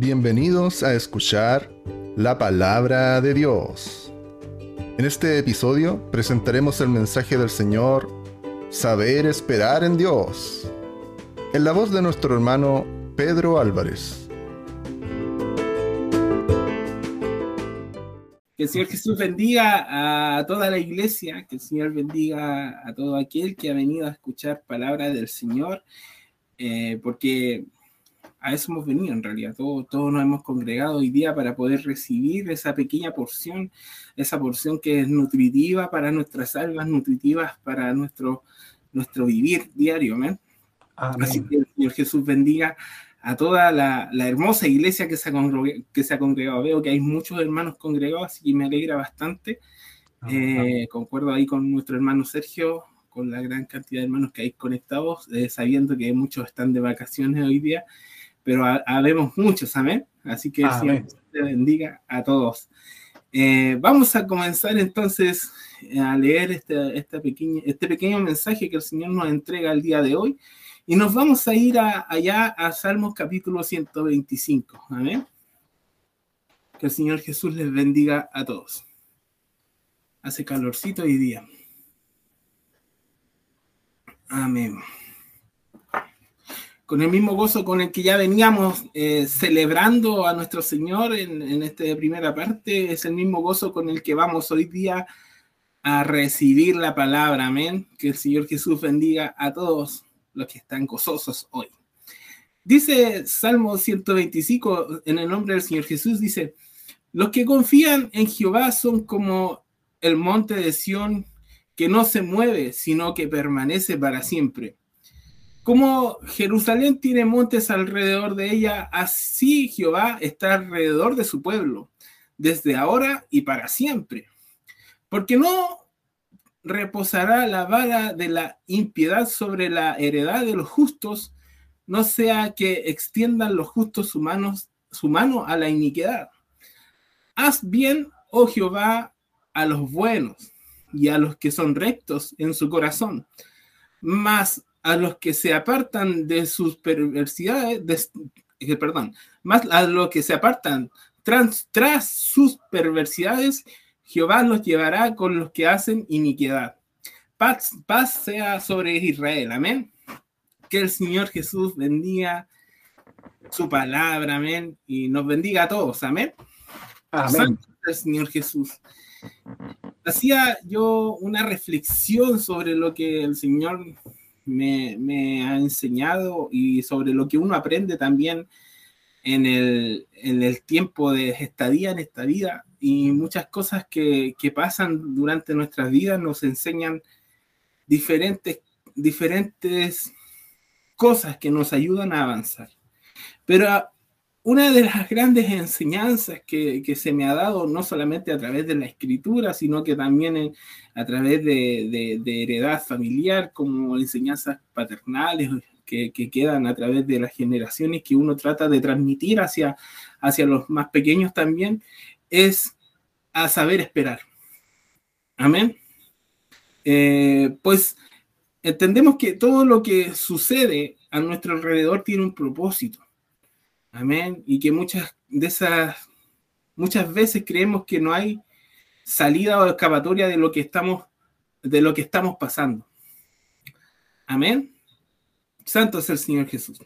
Bienvenidos a escuchar la palabra de Dios. En este episodio presentaremos el mensaje del Señor, Saber esperar en Dios, en la voz de nuestro hermano Pedro Álvarez. Que el Señor Jesús bendiga a toda la iglesia, que el Señor bendiga a todo aquel que ha venido a escuchar palabra del Señor, eh, porque a eso hemos venido en realidad. Todos, todos nos hemos congregado hoy día para poder recibir esa pequeña porción, esa porción que es nutritiva para nuestras almas, nutritivas para nuestro, nuestro vivir diario. Amén. Así que el Señor Jesús bendiga a toda la, la hermosa iglesia que se, ha que se ha congregado. Veo que hay muchos hermanos congregados, así que me alegra bastante. Eh, concuerdo ahí con nuestro hermano Sergio, con la gran cantidad de hermanos que hay conectados, eh, sabiendo que muchos están de vacaciones hoy día, pero habemos muchos, amén. Así que el Señor te bendiga a todos. Eh, vamos a comenzar entonces a leer este, esta pequeña, este pequeño mensaje que el Señor nos entrega el día de hoy y nos vamos a ir allá a Salmos capítulo 125. Amén. Que el Señor Jesús les bendiga a todos. Hace calorcito hoy día. Amén. Con el mismo gozo con el que ya veníamos eh, celebrando a nuestro Señor en, en esta primera parte, es el mismo gozo con el que vamos hoy día a recibir la palabra. Amén. Que el Señor Jesús bendiga a todos los que están gozosos hoy. Dice Salmo 125 en el nombre del Señor Jesús, dice, los que confían en Jehová son como el monte de Sión que no se mueve, sino que permanece para siempre. Como Jerusalén tiene montes alrededor de ella, así Jehová está alrededor de su pueblo, desde ahora y para siempre. Porque no reposará la vara de la impiedad sobre la heredad de los justos, no sea que extiendan los justos humanos su mano a la iniquidad. Haz bien, oh Jehová, a los buenos y a los que son rectos en su corazón, más a los que se apartan de sus perversidades, eh, perdón, más a los que se apartan tras, tras sus perversidades Jehová los llevará con los que hacen iniquidad. Paz, paz sea sobre Israel. Amén. Que el Señor Jesús bendiga su palabra. Amén. Y nos bendiga a todos. Amén. Amén. el Señor Jesús. Hacía yo una reflexión sobre lo que el Señor me, ha enseñado y sobre lo que uno aprende también en el, en el tiempo de estadía en esta vida y muchas cosas que, que pasan durante nuestras vidas nos enseñan diferentes, diferentes cosas que nos ayudan a avanzar. Pero una de las grandes enseñanzas que, se me ha dado, no solamente a través de la escritura, sino que también a través de, heredad familiar, como enseñanzas paternales que, que, quedan a través de las generaciones que uno trata de transmitir hacia, hacia los más pequeños también, es a saber esperar. Amén. Eh, pues entendemos que todo lo que sucede a nuestro alrededor tiene un propósito. Amén. Y que muchas de esas, muchas veces creemos que no hay salida o escapatoria de lo que estamos, de lo que estamos pasando. Amén. Santo es el Señor Jesús.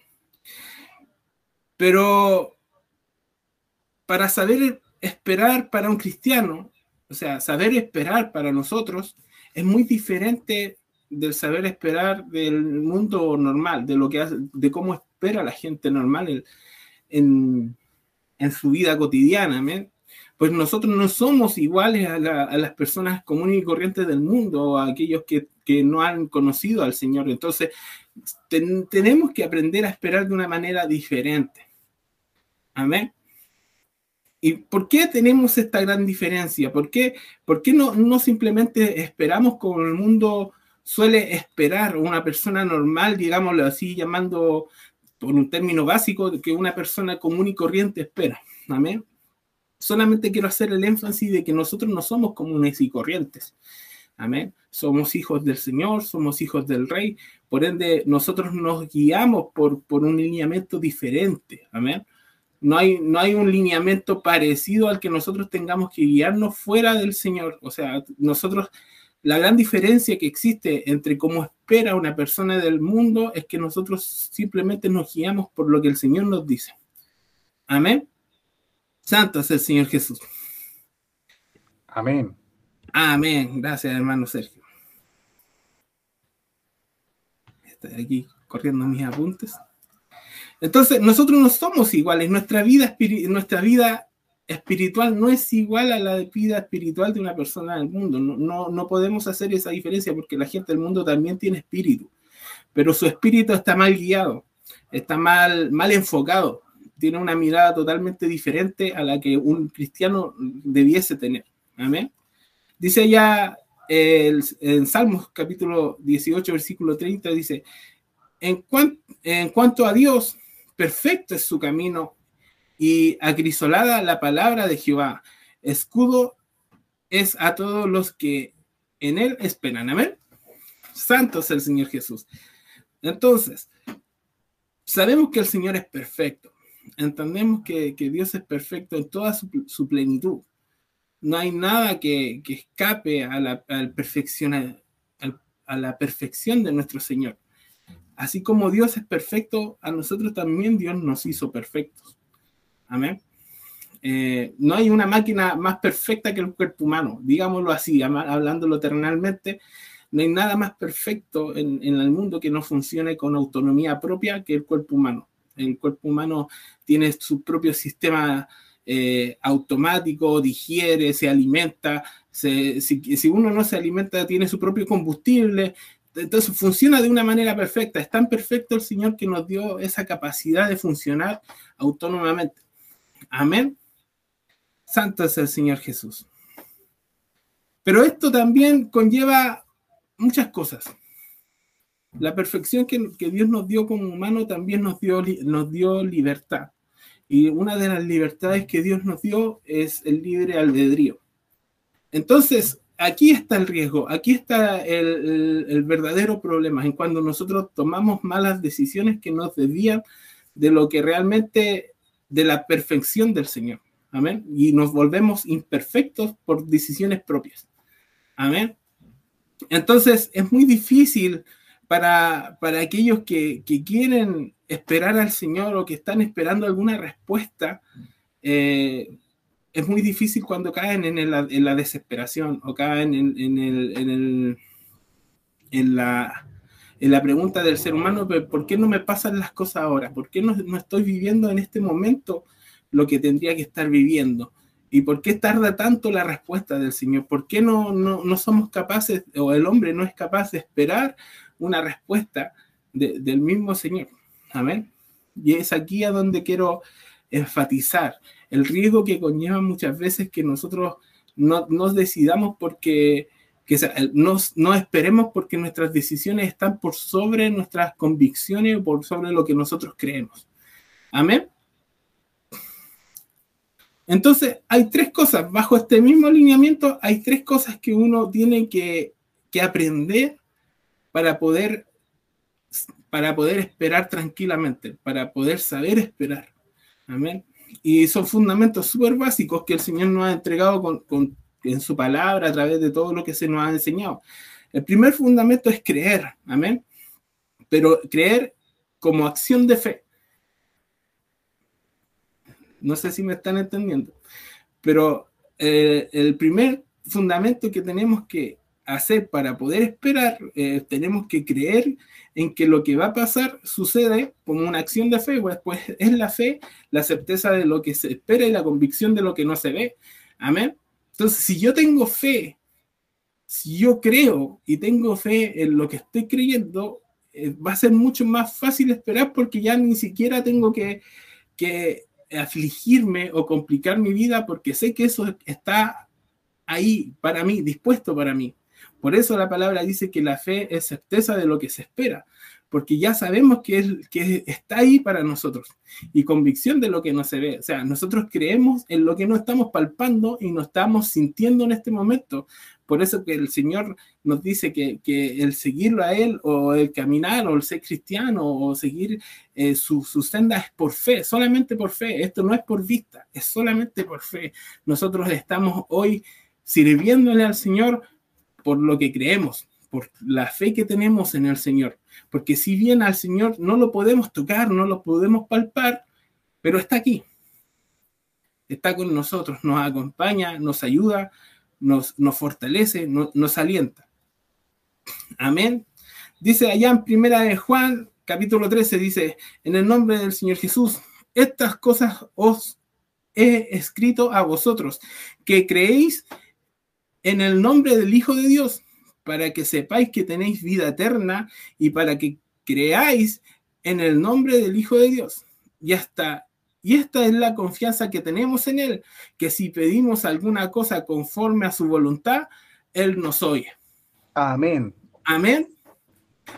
Pero para saber esperar para un cristiano, o sea, saber esperar para nosotros es muy diferente del saber esperar del mundo normal, de lo que de cómo espera la gente normal en, en, su vida cotidiana. Pues nosotros no somos iguales a, las personas comunes y corrientes del mundo, a aquellos que, que no han conocido al Señor. Entonces, tenemos que aprender a esperar de una manera diferente. Amén. ¿Y por qué tenemos esta gran diferencia? ¿Por qué, por qué no, no simplemente esperamos como el mundo suele esperar una persona normal, digámoslo así, llamando por un término básico, que una persona común y corriente espera? Amén. Solamente quiero hacer el énfasis de que nosotros no somos comunes y corrientes. Amén. Somos hijos del Señor, somos hijos del Rey. Por ende, nosotros nos guiamos por, por un lineamiento diferente. Amén no hay, no hay un lineamiento parecido al que nosotros tengamos que guiarnos fuera del Señor. O sea, nosotros, la gran diferencia que existe entre cómo espera una persona del mundo es que nosotros simplemente nos guiamos por lo que el Señor nos dice. Amén. Santo es el Señor Jesús. Amén. Amén. Gracias, hermano Sergio. Estoy aquí corriendo mis apuntes. Entonces, nosotros no somos iguales. Nuestra vida, nuestra vida espiritual no es igual a la vida espiritual de una persona del mundo. No, no, podemos hacer esa diferencia porque la gente del mundo también tiene espíritu, pero su espíritu está mal guiado, está mal, mal enfocado, tiene una mirada totalmente diferente a la que un cristiano debiese tener. Amén. Dice ya en Salmos capítulo 18, versículo 30, dice, en, en cuanto a Dios, perfecto es su camino y acrisolada la palabra de Jehová. Escudo es a todos los que en él esperan. Amén. Santo es el Señor Jesús. Entonces, sabemos que el Señor es perfecto. Entendemos que, Dios es perfecto en toda su, plenitud. No hay nada que, escape a la, perfección, a la perfección de nuestro Señor. Así como Dios es perfecto, a nosotros también Dios nos hizo perfectos. Amén. Eh, no hay una máquina más perfecta que el cuerpo humano, digámoslo así, hablándolo eternalmente. No hay nada más perfecto en, el mundo que no funcione con autonomía propia que el cuerpo humano. El cuerpo humano tiene su propio sistema eh, automático, digiere, se alimenta. si, si, uno no se alimenta, tiene su propio combustible, entonces funciona de una manera perfecta. Es tan perfecto el Señor que nos dio esa capacidad de funcionar autónomamente. Amén. Santo es el Señor Jesús. Pero esto también conlleva muchas cosas. La perfección que, Dios nos dio como humano también nos dio, nos dio libertad. Y una de las libertades que Dios nos dio es el libre albedrío. Entonces, aquí está el riesgo, aquí está el, verdadero problema, en cuando nosotros tomamos malas decisiones que nos desvían de lo que realmente, de la perfección del Señor. Amén. Y nos volvemos imperfectos por decisiones propias. Amén. Entonces es muy difícil para, para aquellos que, quieren esperar al Señor o que están esperando alguna respuesta. Eh, es muy difícil cuando caen en, la desesperación o caen en, el, en la pregunta del ser humano, ¿por qué no me pasan las cosas ahora? ¿Por qué no, estoy viviendo en este momento lo que tendría que estar viviendo? ¿Y por qué tarda tanto la respuesta del Señor? ¿Por qué no, no, somos capaces, o el hombre no es capaz de esperar una respuesta del mismo Señor? Amén. Y es aquí a donde quiero enfatizar el riesgo que conlleva muchas veces que nosotros no nos decidamos porque que no esperemos porque nuestras decisiones están por sobre nuestras convicciones por sobre lo que nosotros creemos. Amén. Entonces, hay tres cosas, bajo este mismo alineamiento, hay tres cosas que uno tiene que, que aprender para poder, para poder esperar tranquilamente, para poder saber esperar. Amén. Y son fundamentos súper básicos que el Señor nos ha entregado con, en su palabra a través de todo lo que se nos ha enseñado. El primer fundamento es creer, amén. Pero creer como acción de fe. No sé si me están entendiendo, pero eh, el primer fundamento que tenemos que hacer para poder esperar, eh, tenemos que creer en que lo que va a pasar sucede como una acción de fe, pues, pues es la fe, la certeza de lo que se espera y la convicción de lo que no se ve. Amén. Entonces, si yo tengo fe, si yo creo y tengo fe en lo que estoy creyendo, eh, va a ser mucho más fácil esperar porque ya ni siquiera tengo que, que afligirme o complicar mi vida porque sé que eso está ahí para mí, dispuesto para mí. Por eso la palabra dice que la fe es certeza de lo que se espera, porque ya sabemos que, que está ahí para nosotros y convicción de lo que no se ve. O sea, nosotros creemos en lo que no estamos palpando y no estamos sintiendo en este momento, Por eso que el Señor nos dice que, el seguirlo a Él o el caminar o el ser cristiano o seguir eh, su, su, senda es por fe, solamente por fe. Esto no es por vista, es solamente por fe. Nosotros estamos hoy sirviéndole al Señor por lo que creemos, por la fe que tenemos en el Señor. Porque si bien al Señor no lo podemos tocar, no lo podemos palpar, pero está aquí. Está con nosotros, nos acompaña, nos ayuda, nos, nos fortalece, nos alienta. Amén. Dice allá en primera de Juan, capítulo 13, dice, en el nombre del Señor Jesús, estas cosas os he escrito a vosotros, que creéis en el nombre del Hijo de Dios, para que sepáis que tenéis vida eterna y para que creáis en el nombre del Hijo de Dios. Y hasta y esta es la confianza que tenemos en Él, que si pedimos alguna cosa conforme a su voluntad, Él nos oye. Amén. Amén.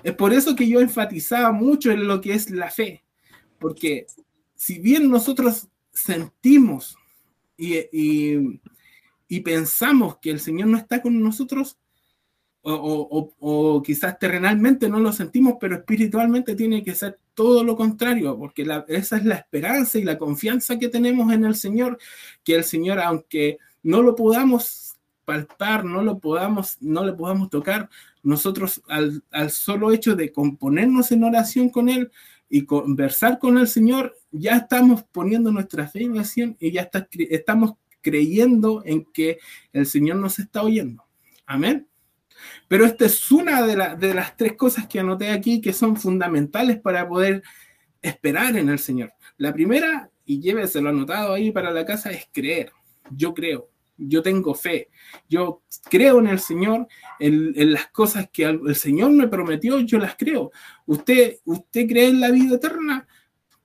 Es por eso que yo enfatizaba mucho en lo que es la fe, porque si bien nosotros sentimos y, y pensamos que el Señor no está con nosotros, o, quizás terrenalmente no lo sentimos, pero espiritualmente tiene que ser todo lo contrario, porque esa es la esperanza y la confianza que tenemos en el Señor, que el Señor, aunque no lo podamos palpar, no lo podamos, no le podamos tocar, nosotros al, solo hecho de componernos en oración con Él y conversar con el Señor, ya estamos poniendo nuestra fe en acción y ya está, estamos creyendo en que el Señor nos está oyendo. Amén. Pero esta es una de, de las tres cosas que anoté aquí que son fundamentales para poder esperar en el Señor. La primera, y lléveselo anotado ahí para la casa, es creer. Yo creo, yo tengo fe, yo creo en el Señor, en, las cosas que el, Señor me prometió, yo las creo. ¿Usted, ¿Usted cree en la vida eterna?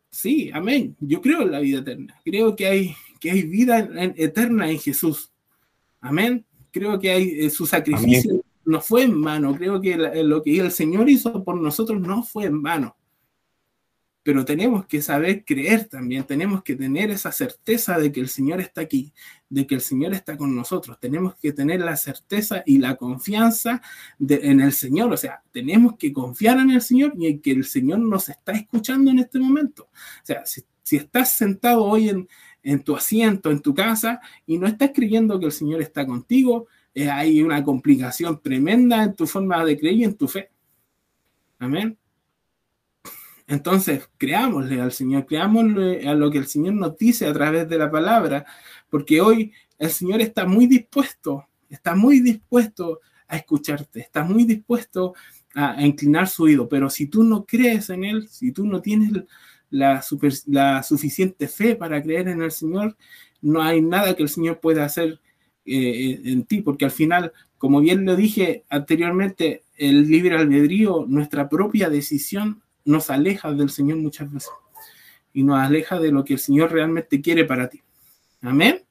Sí, amén. Yo creo en la vida eterna. Creo que hay, que hay vida eterna en Jesús. Amén. Creo que hay eh, su sacrificio no fue en vano. Creo que lo que el Señor hizo por nosotros no fue en vano. Pero tenemos que saber creer también, tenemos que tener esa certeza de que el Señor está aquí, de que el Señor está con nosotros. Tenemos que tener la certeza y la confianza en el Señor. O sea, tenemos que confiar en el Señor y en que el Señor nos está escuchando en este momento. O sea, si, estás sentado hoy en, en tu asiento, en tu casa, y no estás creyendo que el Señor está contigo, hay una complicación tremenda en tu forma de creer y en tu fe. Amén. Entonces, creámosle al Señor, creámosle a lo que el Señor nos dice a través de la palabra, porque hoy el Señor está muy dispuesto, está muy dispuesto a escucharte, está muy dispuesto a, inclinar su oído, pero si tú no crees en Él, si tú no tienes la suficiente fe para creer en el Señor, no hay nada que el Señor pueda hacer eh, en ti, porque al final, como bien lo dije anteriormente, el libre albedrío, nuestra propia decisión, nos aleja del Señor muchas veces y nos aleja de lo que el Señor realmente quiere para ti. Amén.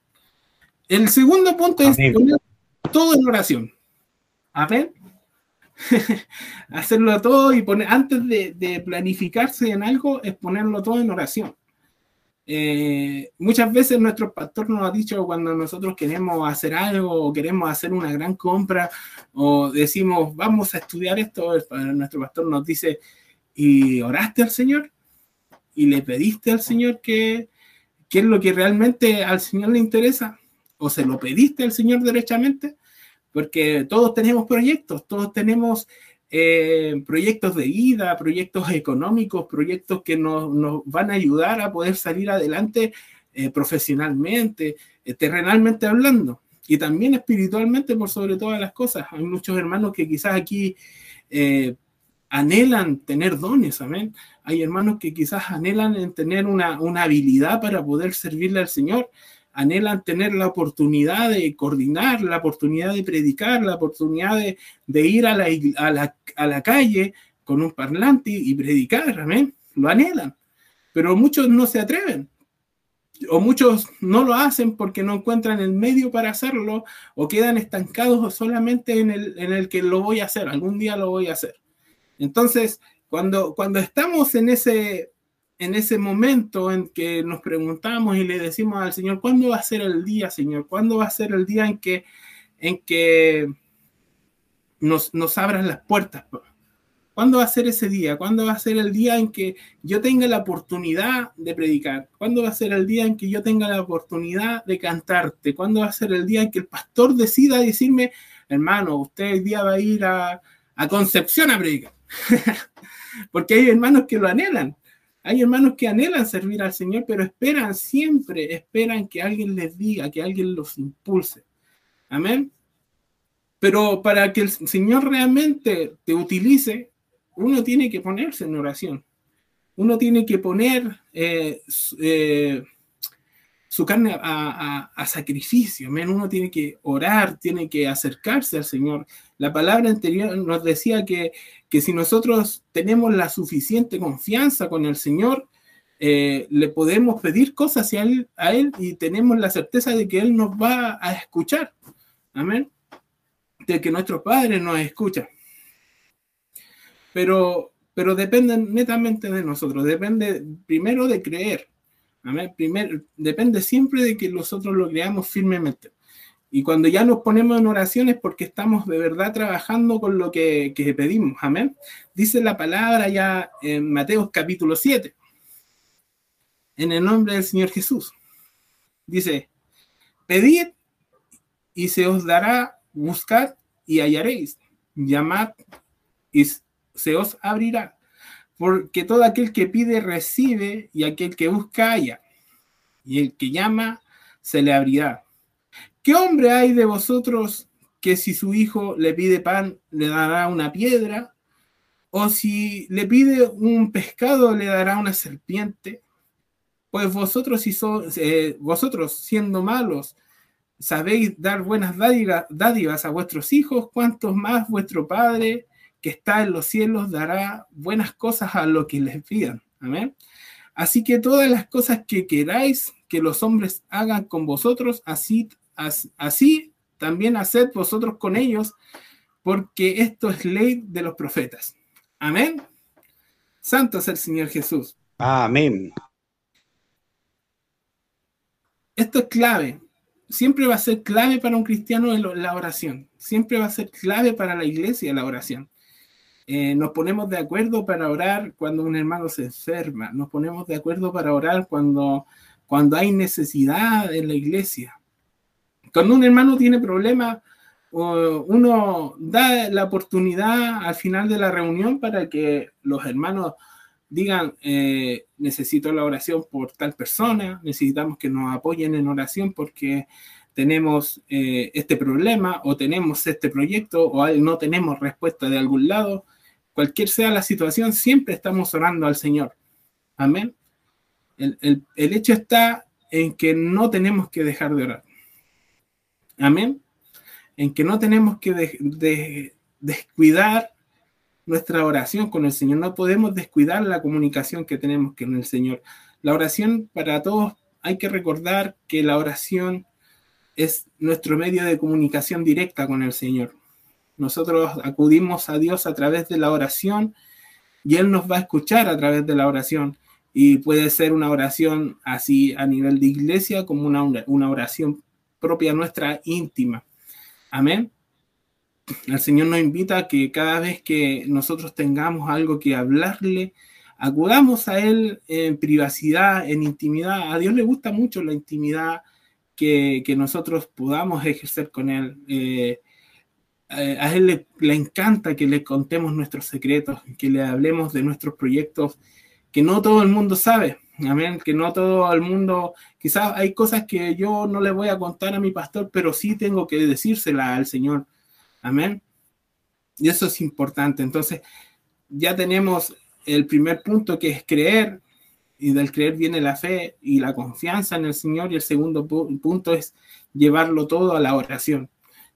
El segundo punto es poner todo en oración. Amén. Hacerlo todo y poner, antes de, de planificarse en algo, es ponerlo todo en oración. Eh, muchas veces nuestro pastor nos ha dicho cuando nosotros queremos hacer algo o queremos hacer una gran compra o decimos vamos a estudiar esto, nuestro pastor nos dice, ¿y oraste al Señor? ¿Y le pediste al Señor que, qué es lo que realmente al Señor le interesa? ¿O se lo pediste al Señor derechamente? Porque todos tenemos proyectos, todos tenemos eh, proyectos de vida, proyectos económicos, proyectos que nos, van a ayudar a poder salir adelante eh, profesionalmente, eh, terrenalmente hablando, y también espiritualmente por sobre todas las cosas. Hay muchos hermanos que quizás aquí anhelan tener dones, amén. Hay hermanos que quizás anhelan en tener una, una habilidad para poder servirle al Señor anhelan tener la oportunidad de coordinar, la oportunidad de predicar, la oportunidad de, ir a la, a, la, calle con un parlante y predicar, amén. Lo anhelan, pero muchos no se atreven. O muchos no lo hacen porque no encuentran el medio para hacerlo o quedan estancados solamente en el, en el que lo voy a hacer, algún día lo voy a hacer. Entonces, cuando, cuando estamos en ese, en ese momento en que nos preguntamos y le decimos al Señor, ¿cuándo va a ser el día, Señor? ¿Cuándo va a ser el día en que, en que nos, nos abras las puertas. ¿Cuándo va a ser ese día? ¿Cuándo va a ser el día en que yo tenga la oportunidad de predicar? ¿Cuándo va a ser el día en que yo tenga la oportunidad de cantarte? ¿Cuándo va a ser el día en que el pastor decida decirme, hermano, usted el día va a ir a, a Concepción a predicar? Porque hay hermanos que lo anhelan. Hay hermanos que anhelan servir al Señor, pero esperan siempre, esperan que alguien les diga, que alguien los impulse. Amén. Pero para que el Señor realmente te utilice, uno tiene que ponerse en oración. Uno tiene que poner eh, eh, su carne a, sacrificio. Uno tiene que orar, tiene que acercarse al Señor. La palabra anterior nos decía que, que si nosotros tenemos la suficiente confianza con el Señor, eh, le podemos pedir cosas a él, a él y tenemos la certeza de que Él nos va a escuchar. Amén. De que nuestro Padre nos escucha pero, pero depende netamente de nosotros, depende primero de creer, Primero, depende siempre de que nosotros lo creamos firmemente. Y cuando ya nos ponemos en oraciones porque estamos de verdad trabajando con lo que, que pedimos, amén. Dice la palabra ya en Mateo capítulo 7, en el nombre del Señor Jesús. Dice, pedid y se os dará, buscad y hallaréis, llamad y se os abrirá, porque todo aquel que pide recibe y aquel que busca halla, y el que llama se le abrirá. ¿Qué hombre hay de vosotros que si su hijo le pide pan le dará una piedra? ¿O si le pide un pescado le dará una serpiente? Pues vosotros, si eh, vosotros siendo malos, sabéis dar buenas dádivas a vuestros hijos, cuantos más vuestro Padre que está en los cielos dará buenas cosas a lo que les pidan. Amén. Así que todas las cosas que queráis que los hombres hagan con vosotros, así, así también haced vosotros con ellos, porque esto es ley de los profetas. Amén. Santo es el Señor Jesús. Amén. Esto es clave. Siempre va a ser clave para un cristiano la oración. Siempre va a ser clave para la iglesia la oración. Eh, nos ponemos de acuerdo para orar cuando un hermano se enferma, nos ponemos de acuerdo para orar cuando, cuando hay necesidad en la iglesia. Cuando un hermano tiene problemas, uno da la oportunidad al final de la reunión para que los hermanos digan, eh, necesito la oración por tal persona, necesitamos que nos apoyen en oración porque tenemos eh, este problema o tenemos este proyecto o no tenemos respuesta de algún lado cualquier sea la situación, siempre estamos orando al Señor. Amén. El, hecho está en que no tenemos que dejar de orar. Amén. En que no tenemos que descuidar nuestra oración con el Señor. No podemos descuidar la comunicación que tenemos con el Señor. La oración para todos, hay que recordar que la oración es nuestro medio de comunicación directa con el Señor. Nosotros acudimos a Dios a través de la oración y Él nos va a escuchar a través de la oración. Y puede ser una oración así a nivel de iglesia como una, una oración propia nuestra íntima. Amén. El Señor nos invita a que cada vez que nosotros tengamos algo que hablarle, acudamos a Él en privacidad, en intimidad. A Dios le gusta mucho la intimidad que, nosotros podamos ejercer con Él. Eh, eh, a él le, encanta que le contemos nuestros secretos, que le hablemos de nuestros proyectos que no todo el mundo sabe. Amén, que no todo el mundo, quizás hay cosas que yo no le voy a contar a mi pastor, pero sí tengo que decírsela al Señor. Amén. Y eso es importante. Entonces, ya tenemos el primer punto que es creer, y del creer viene la fe y la confianza en el Señor, y el segundo punto es llevarlo todo a la oración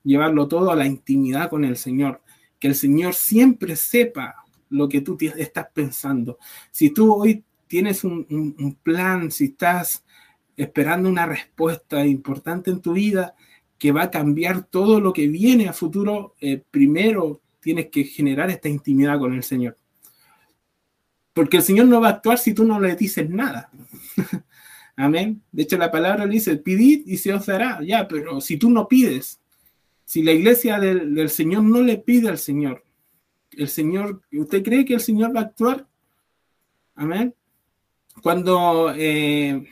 llevarlo todo a la intimidad con el Señor, que el Señor siempre sepa lo que tú estás pensando. Si tú hoy tienes un, plan, si estás esperando una respuesta importante en tu vida que va a cambiar todo lo que viene a futuro, eh, primero tienes que generar esta intimidad con el Señor. Porque el Señor no va a actuar si tú no le dices nada. Amén. De hecho, la palabra dice, pidid y se os dará. Ya, pero si tú no pides, Si la iglesia del, Señor no le pide al Señor, el Señor, ¿usted cree que el Señor va a actuar? Amén. Cuando eh,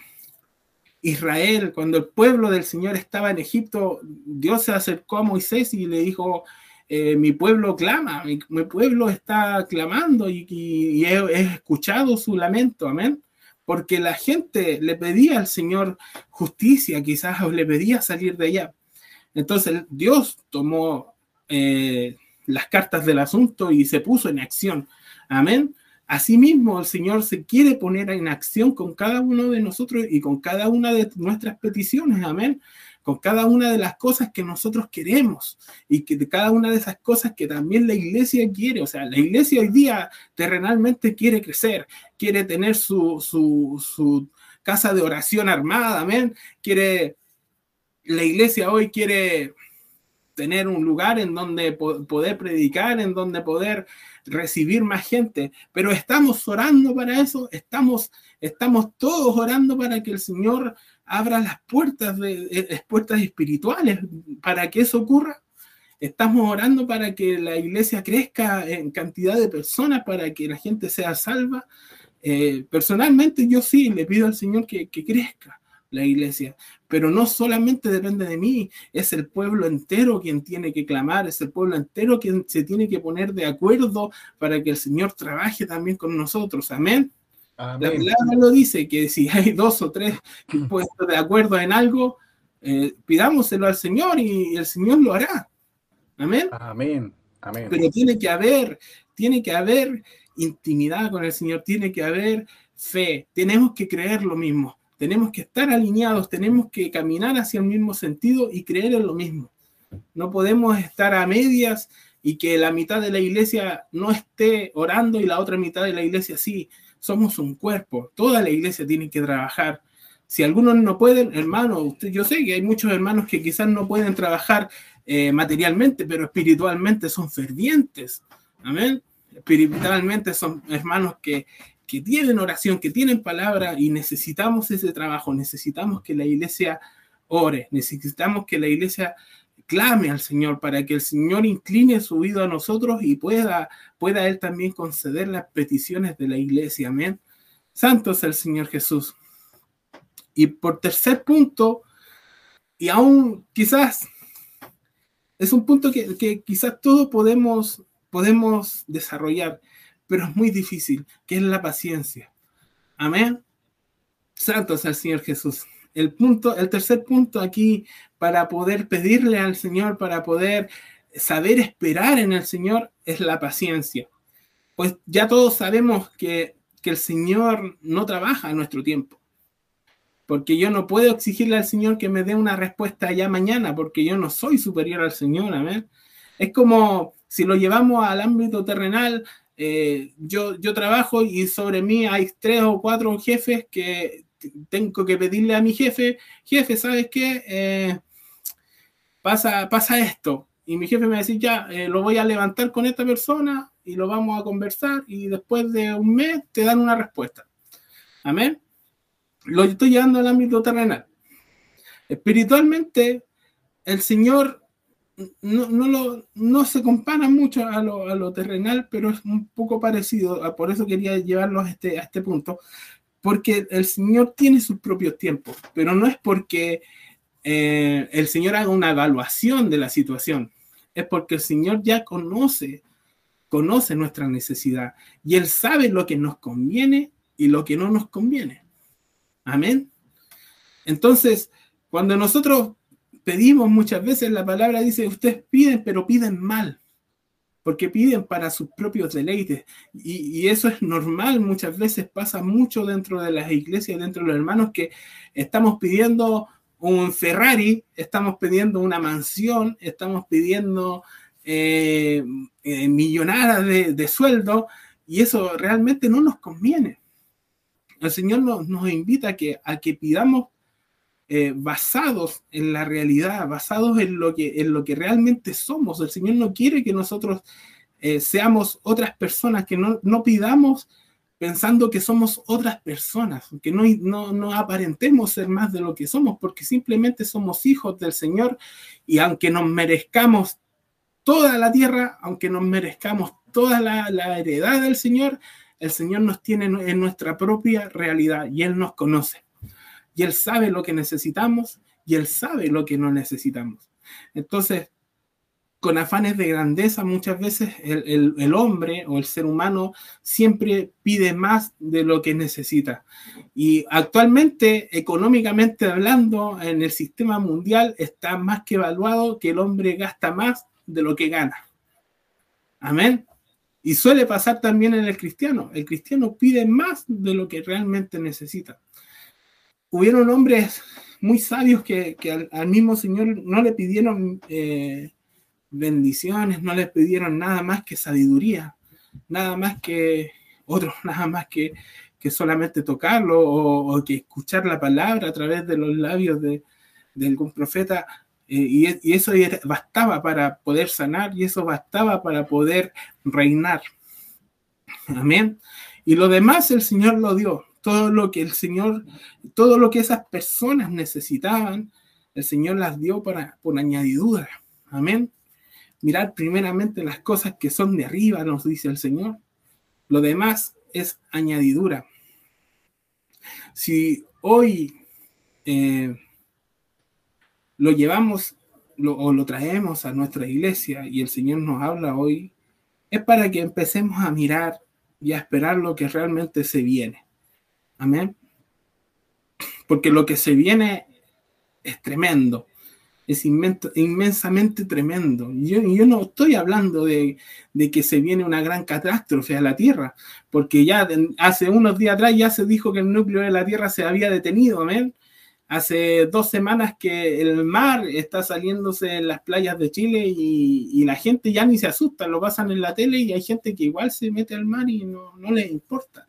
Israel, cuando el pueblo del Señor estaba en Egipto, Dios se acercó a Moisés y le dijo, eh, mi pueblo clama, mi, pueblo está clamando y, he, escuchado su lamento, amén. Porque la gente le pedía al Señor justicia, quizás o le pedía salir de allá. Entonces Dios tomó eh, las cartas del asunto y se puso en acción. Amén. Asimismo, el Señor se quiere poner en acción con cada uno de nosotros y con cada una de nuestras peticiones. Amén con cada una de las cosas que nosotros queremos y que cada una de esas cosas que también la iglesia quiere. O sea, la iglesia hoy día terrenalmente quiere crecer, quiere tener su, su, casa de oración armada, amén. Quiere, la iglesia hoy quiere tener un lugar en donde poder predicar, en donde poder recibir más gente, pero estamos orando para eso, estamos, estamos todos orando para que el Señor abra las puertas, de, eh, eh, puertas espirituales para que eso ocurra. Estamos orando para que la iglesia crezca en cantidad de personas, para que la gente sea salva. Eh, personalmente yo sí le pido al Señor que, que crezca la iglesia, pero no solamente depende de mí, es el pueblo entero quien tiene que clamar, es el pueblo entero quien se tiene que poner de acuerdo para que el Señor trabaje también con nosotros. Amén. La palabra lo dice, que si hay dos o tres puestos de acuerdo en algo, eh, pidámoselo al Señor y el Señor lo hará. Amén. Amén. Amén. Pero tiene que haber, tiene que haber intimidad con el Señor, tiene que haber fe, tenemos que creer lo mismo, tenemos que estar alineados, tenemos que caminar hacia el mismo sentido y creer en lo mismo. No podemos estar a medias y que la mitad de la iglesia no esté orando y la otra mitad de la iglesia sí somos un cuerpo, toda la iglesia tiene que trabajar. Si algunos no pueden, hermano, usted, yo sé que hay muchos hermanos que quizás no pueden trabajar eh, materialmente, pero espiritualmente son fervientes. Amén. Espiritualmente son hermanos que, que tienen oración, que tienen palabra y necesitamos ese trabajo, necesitamos que la iglesia ore, necesitamos que la iglesia clame al Señor para que el Señor incline su oído a nosotros y pueda, pueda Él también conceder las peticiones de la iglesia. Amén. Santo es el Señor Jesús. Y por tercer punto, y aún quizás es un punto que, quizás todos podemos, podemos desarrollar, pero es muy difícil, que es la paciencia. Amén. Santo es el Señor Jesús. El punto, el tercer punto aquí para poder pedirle al Señor, para poder saber esperar en el Señor, es la paciencia. Pues ya todos sabemos que, el Señor no trabaja a nuestro tiempo. Porque yo no puedo exigirle al Señor que me dé una respuesta ya mañana, porque yo no soy superior al Señor. Amén. Es como si lo llevamos al ámbito terrenal, eh, yo, yo trabajo y sobre mí hay tres o cuatro jefes que tengo que pedirle a mi jefe, jefe, ¿sabes qué? Eh, pasa, pasa esto. Y mi jefe me dice, ya, eh, lo voy a levantar con esta persona y lo vamos a conversar y después de un mes te dan una respuesta. Amén. Lo estoy llevando al ámbito terrenal. Espiritualmente, el Señor no, no, lo, no se compara mucho a lo, terrenal, pero es un poco parecido. Por eso quería llevarlo a este, a este punto porque el Señor tiene sus propios tiempos, pero no es porque eh, el Señor haga una evaluación de la situación, es porque el Señor ya conoce, conoce nuestra necesidad y Él sabe lo que nos conviene y lo que no nos conviene. Amén. Entonces, cuando nosotros pedimos muchas veces, la palabra dice, ustedes piden, pero piden mal porque piden para sus propios deleites. Y, eso es normal, muchas veces pasa mucho dentro de las iglesias, dentro de los hermanos, que estamos pidiendo un Ferrari, estamos pidiendo una mansión, estamos pidiendo eh, eh, millonadas de, sueldo, y eso realmente no nos conviene. El Señor nos, invita que, a que pidamos eh, basados en la realidad, basados en lo, que, en lo que realmente somos. El Señor no quiere que nosotros eh, seamos otras personas, que no, no pidamos pensando que somos otras personas, que no, no, no, aparentemos ser más de lo que somos, porque simplemente somos hijos del Señor y aunque nos merezcamos toda la tierra, aunque nos merezcamos toda la, la heredad del Señor, el Señor nos tiene en nuestra propia realidad y Él nos conoce. Y Él sabe lo que necesitamos y Él sabe lo que no necesitamos. Entonces, con afanes de grandeza, muchas veces el, hombre o el ser humano siempre pide más de lo que necesita. Y actualmente, económicamente hablando, en el sistema mundial está más que evaluado que el hombre gasta más de lo que gana. Amén. Y suele pasar también en el cristiano. El cristiano pide más de lo que realmente necesita. Hubieron hombres muy sabios que, al, mismo Señor no le pidieron eh, bendiciones, no le pidieron nada más que sabiduría, nada más que otros, nada más que, que solamente tocarlo o, que escuchar la palabra a través de los labios de, algún profeta. Eh, y, y, eso bastaba para poder sanar y eso bastaba para poder reinar. Amén. Y lo demás el Señor lo dio. Todo lo que el Señor, todo lo que esas personas necesitaban, el Señor las dio para, por añadidura. Amén mirar primeramente las cosas que son de arriba, nos dice el Señor. Lo demás es añadidura. Si hoy eh, lo llevamos o lo traemos a nuestra iglesia y el Señor nos habla hoy, es para que empecemos a mirar y a esperar lo que realmente se viene. Amén. Porque lo que se viene es tremendo es inmensamente tremendo. Yo, yo no estoy hablando de, que se viene una gran catástrofe a la Tierra, porque ya hace unos días atrás ya se dijo que el núcleo de la Tierra se había detenido, amén. Hace dos semanas que el mar está saliéndose en las playas de Chile y, la gente ya ni se asusta, lo pasan en la tele y hay gente que igual se mete al mar y no, no le importa.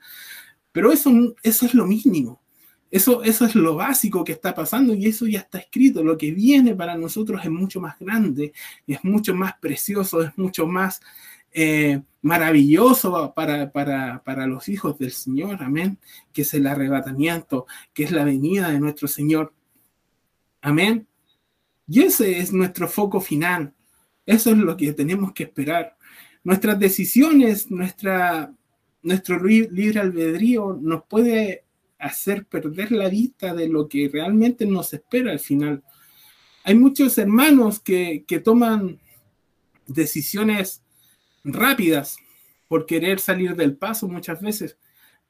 Pero eso, eso es lo mínimo. Eso, eso es lo básico que está pasando y eso ya está escrito. Lo que viene para nosotros es mucho más grande, es mucho más precioso, es mucho más eh, maravilloso para, para, para los hijos del Señor. Amén. Que es el arrebatamiento, que es la venida de nuestro Señor. Amén. Y ese es nuestro foco final. Eso es lo que tenemos que esperar. Nuestras decisiones, nuestra, nuestro libre albedrío nos puede hacer perder la vista de lo que realmente nos espera al final. Hay muchos hermanos que, toman decisiones rápidas por querer salir del paso muchas veces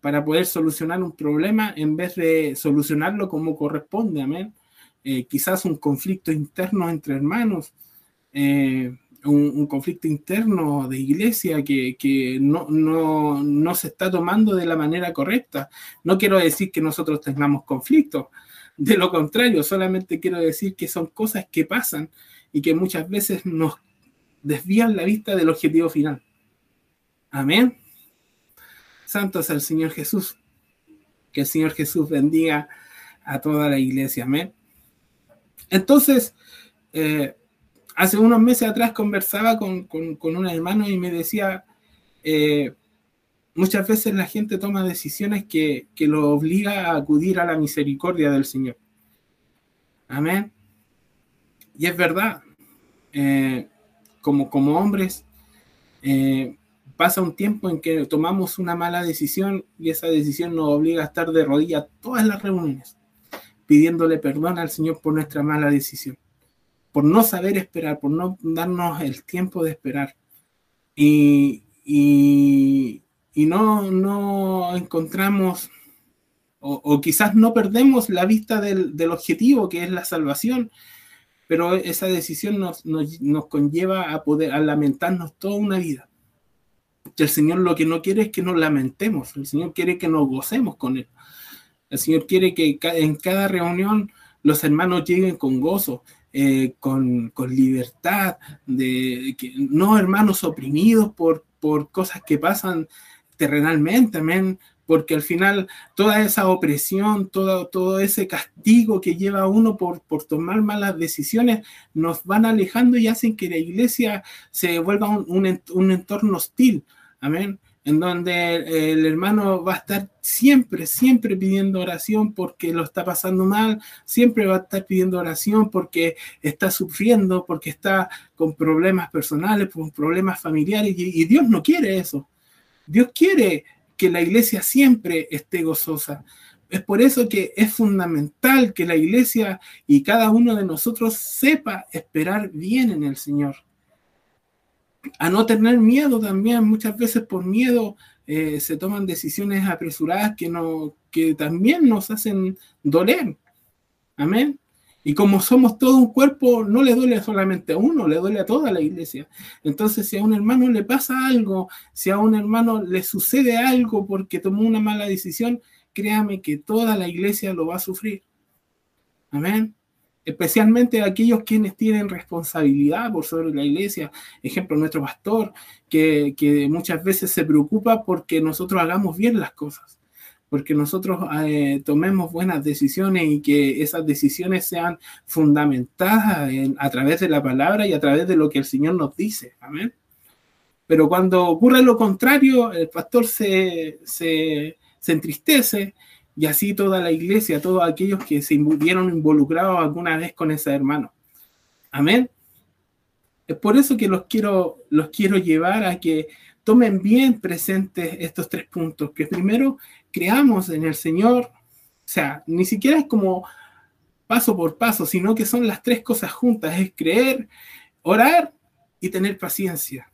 para poder solucionar un problema en vez de solucionarlo como corresponde, amén. Eh, quizás un conflicto interno entre hermanos, eh, un, conflicto interno de iglesia que, no, no, se está tomando de la manera correcta. No quiero decir que nosotros tengamos conflictos, de lo contrario, solamente quiero decir que son cosas que pasan y que muchas veces nos desvían la vista del objetivo final. Amén. Santo es el Señor Jesús. Que el Señor Jesús bendiga a toda la iglesia. Amén. Entonces, eh, hace unos meses atrás conversaba con, un hermano y me decía, eh, muchas veces la gente toma decisiones que, lo obliga a acudir a la misericordia del Señor. Amén. Y es verdad, eh, como, como hombres, eh, pasa un tiempo en que tomamos una mala decisión y esa decisión nos obliga a estar de rodillas todas las reuniones, pidiéndole perdón al Señor por nuestra mala decisión por no saber esperar, por no darnos el tiempo de esperar. Y, no, no encontramos, o, quizás no perdemos la vista del, objetivo, que es la salvación, pero esa decisión nos, conlleva a poder a lamentarnos toda una vida. El Señor lo que no quiere es que nos lamentemos, el Señor quiere que nos gocemos con Él. El Señor quiere que en cada reunión los hermanos lleguen con gozo, eh, con, libertad, de que, no hermanos oprimidos por, por cosas que pasan terrenalmente, amén, porque al final toda esa opresión, todo, todo ese castigo que lleva uno por, por tomar malas decisiones, nos van alejando y hacen que la iglesia se vuelva un, un, entorno hostil, amén. En donde el hermano va a estar siempre, siempre pidiendo oración porque lo está pasando mal, siempre va a estar pidiendo oración porque está sufriendo, porque está con problemas personales, con problemas familiares, y, Dios no quiere eso. Dios quiere que la iglesia siempre esté gozosa. Es por eso que es fundamental que la iglesia y cada uno de nosotros sepa esperar bien en el Señor a no tener miedo también. Muchas veces por miedo eh, se toman decisiones apresuradas que, no, que también nos hacen doler. Amén. Y como somos todo un cuerpo, no le duele solamente a uno, le duele a toda la iglesia. Entonces, si a un hermano le pasa algo, si a un hermano le sucede algo porque tomó una mala decisión, créame que toda la iglesia lo va a sufrir. Amén especialmente aquellos quienes tienen responsabilidad por sobre la iglesia. Ejemplo, nuestro pastor, que, muchas veces se preocupa porque nosotros hagamos bien las cosas, porque nosotros eh, tomemos buenas decisiones y que esas decisiones sean fundamentadas a través de la palabra y a través de lo que el Señor nos dice. Amén. Pero cuando ocurre lo contrario, el pastor se, se, se entristece y así toda la iglesia, todos aquellos que se vieron involucrados alguna vez con ese hermano. Amén. Es por eso que los quiero, los quiero llevar a que tomen bien presentes estos tres puntos, que primero creamos en el Señor, o sea, ni siquiera es como paso por paso, sino que son las tres cosas juntas, es creer, orar y tener paciencia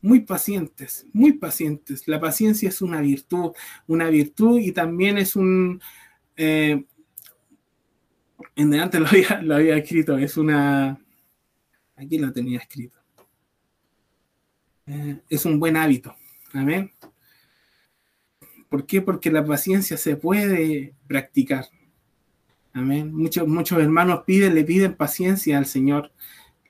muy pacientes, muy pacientes. La paciencia es una virtud, una virtud y también es un... Eh, en delante lo había, lo había escrito, es una... Aquí lo tenía escrito. Eh, es un buen hábito. Amén. ¿Por qué? Porque la paciencia se puede practicar. Amén. Muchos, muchos hermanos piden, le piden paciencia al Señor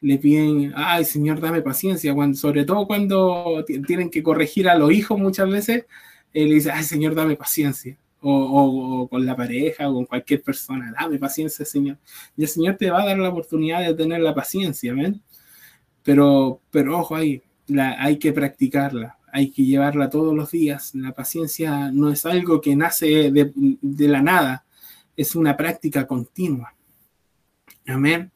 le piden, ay Señor, dame paciencia, cuando, sobre todo cuando tienen que corregir a los hijos muchas veces, él le dice, ay Señor, dame paciencia. O, con la pareja o con cualquier persona, dame paciencia, Señor. Y el Señor te va a dar la oportunidad de tener la paciencia, ¿ven? Pero, pero ojo ahí, hay que practicarla, hay que llevarla todos los días. La paciencia no es algo que nace de la nada, es una práctica continua. Amén.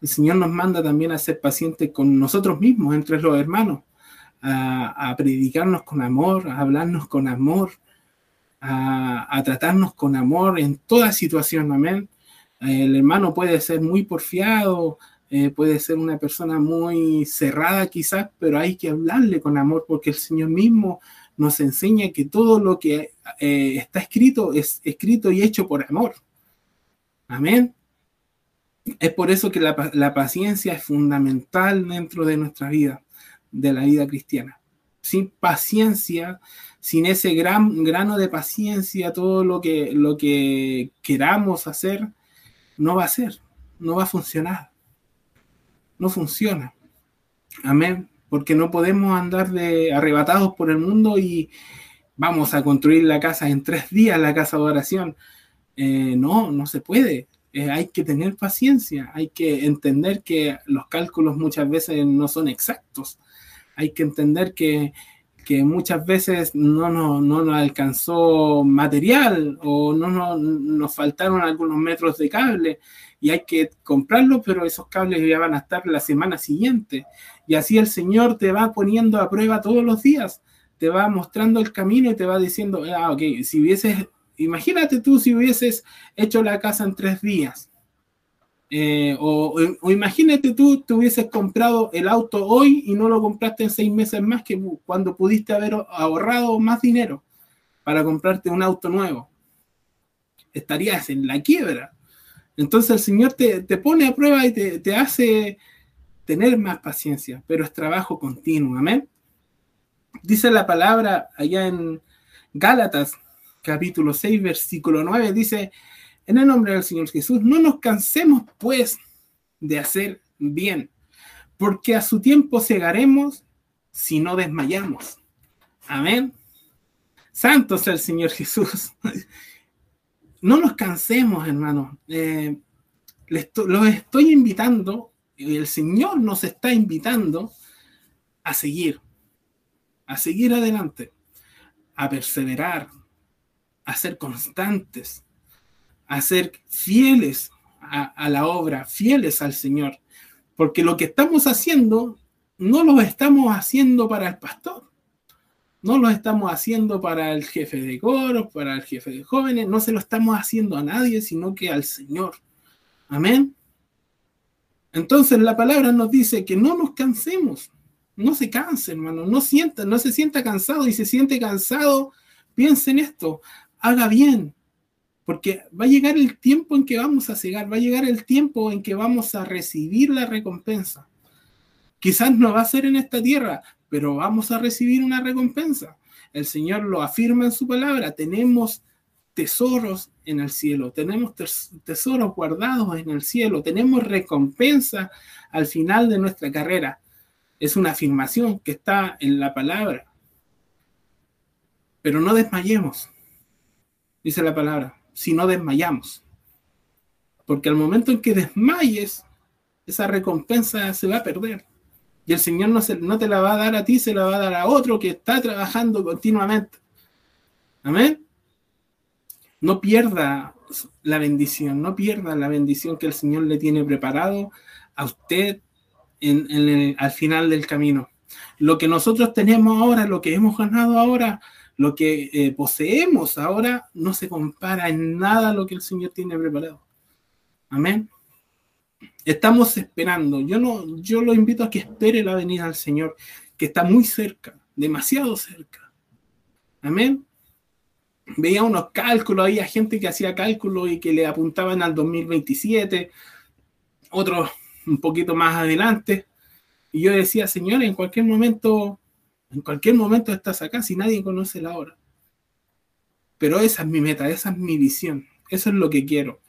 El Señor nos manda también a ser pacientes con nosotros mismos, entre los hermanos, a, predicarnos con amor, a hablarnos con amor, a, tratarnos con amor en toda situación, amén. El hermano puede ser muy porfiado, eh, puede ser una persona muy cerrada quizás, pero hay que hablarle con amor porque el Señor mismo nos enseña que todo lo que eh, está escrito es escrito y hecho por amor. Amén. Es por eso que la, paciencia es fundamental dentro de nuestra vida, de la vida cristiana. Sin paciencia, sin ese gran grano de paciencia, todo lo que, lo que queramos hacer, no va a ser, no va a funcionar. No funciona. Amén. Porque no podemos andar de arrebatados por el mundo y vamos a construir la casa en tres días, la casa de oración. Eh, no, no se puede. Eh, hay que tener paciencia, hay que entender que los cálculos muchas veces no son exactos, hay que entender que, muchas veces no, no, no, nos alcanzó material o no, no, nos faltaron algunos metros de cable y hay que comprarlos, pero esos cables ya van a estar la semana siguiente. Y así el Señor te va poniendo a prueba todos los días, te va mostrando el camino y te va diciendo, ah, ok, si hubieses imagínate tú si hubieses hecho la casa en tres días. Eh, o, imagínate tú te hubieses comprado el auto hoy y no lo compraste en seis meses más que cuando pudiste haber ahorrado más dinero para comprarte un auto nuevo. Estarías en la quiebra. Entonces el Señor te, pone a prueba y te, te, hace tener más paciencia, pero es trabajo continuo. Amén. Dice la palabra allá en Gálatas capítulo 6, versículo 9, dice, en el nombre del Señor Jesús, no nos cansemos pues de hacer bien, porque a su tiempo cegaremos si no desmayamos. Amén. Santo sea el Señor Jesús. No nos cansemos, hermano. Eh, los estoy invitando, el Señor nos está invitando a seguir. a seguir adelante, a perseverar, a ser constantes, a ser fieles a, la obra, fieles al Señor. Porque lo que estamos haciendo no lo estamos haciendo para el pastor, no lo estamos haciendo para el jefe de coro, para el jefe de jóvenes, no se lo estamos haciendo a nadie, sino que al Señor. Amén. Entonces la palabra nos dice que no nos cansemos, no se canse, hermano, no sienta, no se sienta cansado y se siente cansado, piense en esto, haga bien, porque va a llegar el tiempo en que vamos a cegar, va a llegar el tiempo en que vamos a recibir la recompensa. Quizás no va a ser en esta tierra, pero vamos a recibir una recompensa. El Señor lo afirma en su palabra, tenemos tesoros en el cielo, tenemos tesoros guardados en el cielo, tenemos recompensa al final de nuestra carrera. Es una afirmación que está en la palabra. Pero no desmayemos, dice la palabra, si no desmayamos. Porque al momento en que desmayes, esa recompensa se va a perder. Y el Señor no, se, no te la va a dar a ti, se la va a dar a otro que está trabajando continuamente. Amén. No pierda la bendición, no pierda la bendición que el Señor le tiene preparado a usted al final del camino. Lo que nosotros tenemos ahora, lo que hemos ganado ahora, lo que eh, poseemos ahora, no se compara en nada a lo que el Señor tiene preparado. Amén. Estamos esperando. Yo no, yo lo invito a que espere la venida del Señor, que está muy cerca, demasiado cerca. Amén. Veía unos cálculos, había gente que hacía cálculos y que le apuntaban al 2027, otros un poquito más adelante. Y yo decía, Señor, en cualquier momento, en cualquier momento estás acá si nadie conoce la hora. Pero esa es mi meta, esa es mi visión, eso es lo que quiero.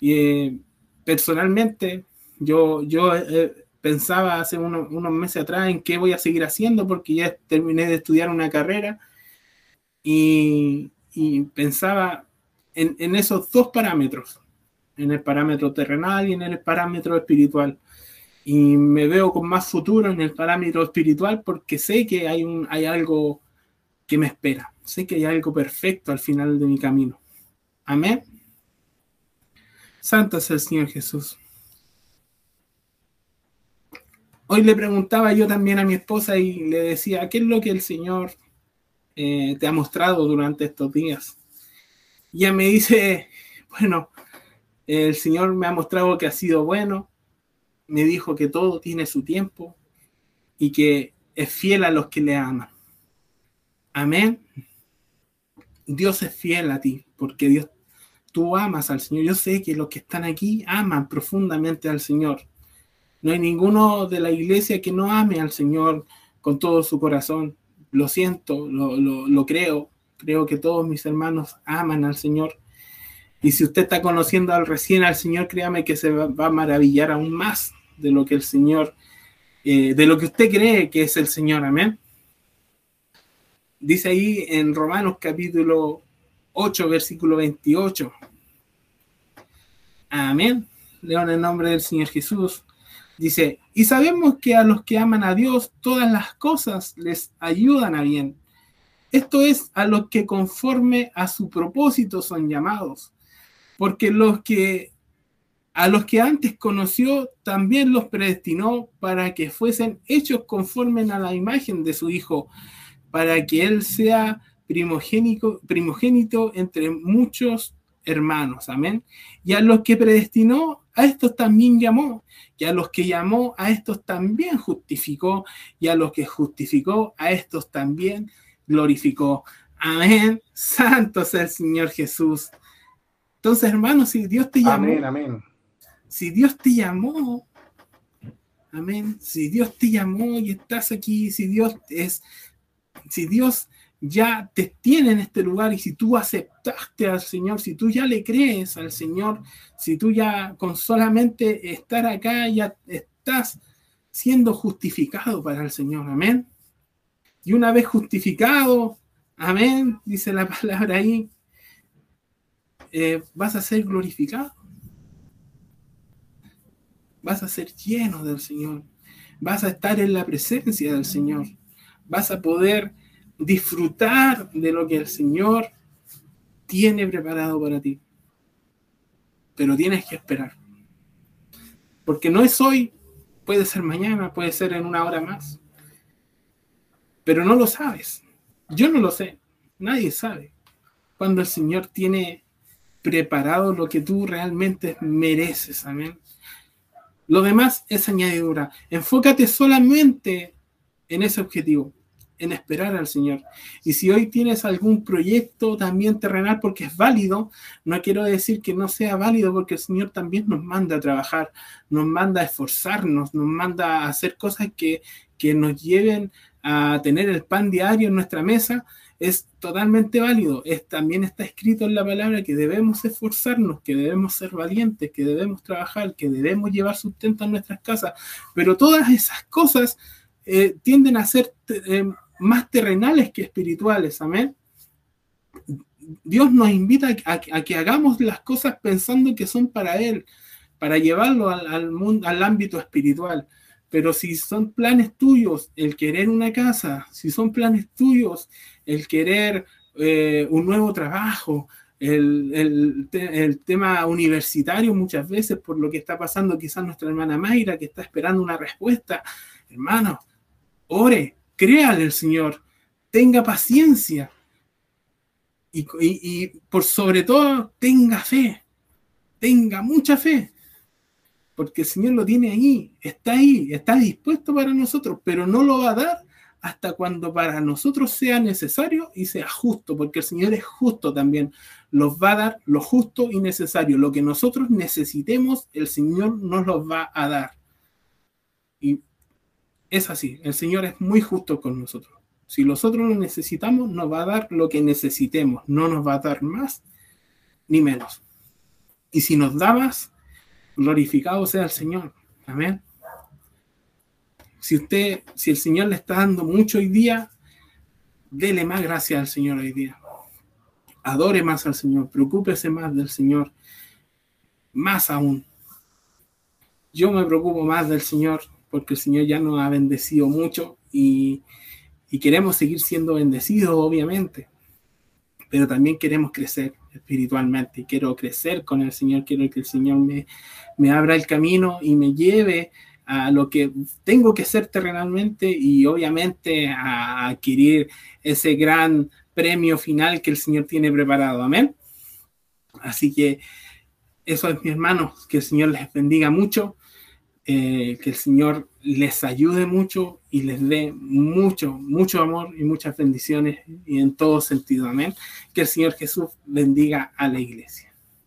Y eh, personalmente, yo, yo eh, pensaba hace unos, meses atrás en qué voy a seguir haciendo porque ya terminé de estudiar una carrera y, pensaba en, en, esos dos parámetros, en el parámetro terrenal y en el parámetro espiritual. Y me veo con más futuro en el parámetro espiritual porque sé que hay, un, hay algo que me espera, sé que hay algo perfecto al final de mi camino. Amén. Santo es el Señor Jesús. Hoy le preguntaba yo también a mi esposa y le decía, ¿qué es lo que el Señor eh, te ha mostrado durante estos días? Y ella me dice, bueno, el Señor me ha mostrado que ha sido bueno, me dijo que todo tiene su tiempo y que es fiel a los que le aman. Amén. Dios es fiel a ti, porque Dios, tú amas al Señor. Yo sé que los que están aquí aman profundamente al Señor. No hay ninguno de la iglesia que no ame al Señor con todo su corazón. Lo siento, lo, lo creo. Creo que todos mis hermanos aman al Señor y si usted está conociendo al recién al Señor, créame que se va, a maravillar aún más de lo que el Señor, eh, de lo que usted cree que es el Señor. Amén. Dice ahí en Romanos capítulo 8, versículo 28. Amén. Leo en el nombre del Señor Jesús. Dice, y sabemos que a los que aman a Dios, todas las cosas les ayudan a bien. Esto es a los que conforme a su propósito son llamados porque los que a los que antes conoció también los predestinó para que fuesen hechos conforme a la imagen de su Hijo, para que Él sea primogénito, primogénito entre muchos hermanos. Amén. Y a los que predestinó, a estos también llamó. Y a los que llamó, a estos también justificó. Y a los que justificó, a estos también glorificó. Amén. Santo sea el Señor Jesús. Entonces, hermano, si Dios te llamó, amén, amén. Si Dios te llamó, amén, si Dios te llamó y estás aquí, si Dios es, si Dios ya te tiene en este lugar y si tú aceptaste al Señor, si tú ya le crees al Señor, si tú ya con solamente estar acá ya estás siendo justificado para el Señor, amén. Y una vez justificado, amén, dice la palabra ahí, eh, vas a ser glorificado. Vas a ser lleno del Señor. Vas a estar en la presencia del Señor. vas a poder disfrutar de lo que el Señor tiene preparado para ti. Pero tienes que esperar. Porque no es hoy, puede ser mañana, puede ser en una hora más. Pero no lo sabes. Yo no lo sé. Nadie sabe. Cuando el Señor tiene preparado lo que tú realmente mereces. Amén. Lo demás es añadidura. Enfócate solamente en ese objetivo, en esperar al Señor. Y si hoy tienes algún proyecto también terrenal porque es válido, no quiero decir que no sea válido porque el Señor también nos manda a trabajar, nos manda a esforzarnos, nos manda a hacer cosas que, que nos lleven a tener el pan diario en nuestra mesa, es totalmente válido. Es, también está escrito en la palabra que debemos esforzarnos, que debemos ser valientes, que debemos trabajar, que debemos llevar sustento a nuestras casas. Pero todas esas cosas eh, tienden a ser eh, más terrenales que espirituales. Amén. Dios nos invita a, que hagamos las cosas pensando que son para Él, para llevarlo al, mundo, al ámbito espiritual. Pero si son planes tuyos el querer una casa, si son planes tuyos el querer eh, un nuevo trabajo, el, tema universitario muchas veces por lo que está pasando quizás nuestra hermana Mayra que está esperando una respuesta. Hermano, ore, créale al Señor, tenga paciencia y, y por sobre todo tenga fe, tenga mucha fe porque el Señor lo tiene ahí, está ahí, está dispuesto para nosotros, pero no lo va a dar hasta cuando para nosotros sea necesario y sea justo, porque el Señor es justo también. Los va a dar lo justo y necesario. Lo que nosotros necesitemos, el Señor nos lo va a dar. Y es así, el Señor es muy justo con nosotros. Si nosotros lo necesitamos, nos va a dar lo que necesitemos, no nos va a dar más ni menos. Y si nos da más, glorificado sea el Señor. Amén. Si usted, si el Señor le está dando mucho hoy día, dele más gracias al Señor hoy día. Adore más al Señor, preocúpese más del Señor, más aún. Yo me preocupo más del Señor porque el Señor ya nos ha bendecido mucho y, y queremos seguir siendo bendecidos, obviamente, pero también queremos crecer espiritualmente. Quiero crecer con el Señor, quiero que el Señor me, me abra el camino y me lleve a lo que tengo que ser terrenalmente y obviamente a adquirir ese gran premio final que el Señor tiene preparado. Amén. Así que eso es, mis hermanos, que el Señor les bendiga mucho, eh, que el Señor les ayude mucho y les dé mucho, mucho amor y muchas bendiciones y en todo sentido. Amén. Que el Señor Jesús bendiga a la iglesia.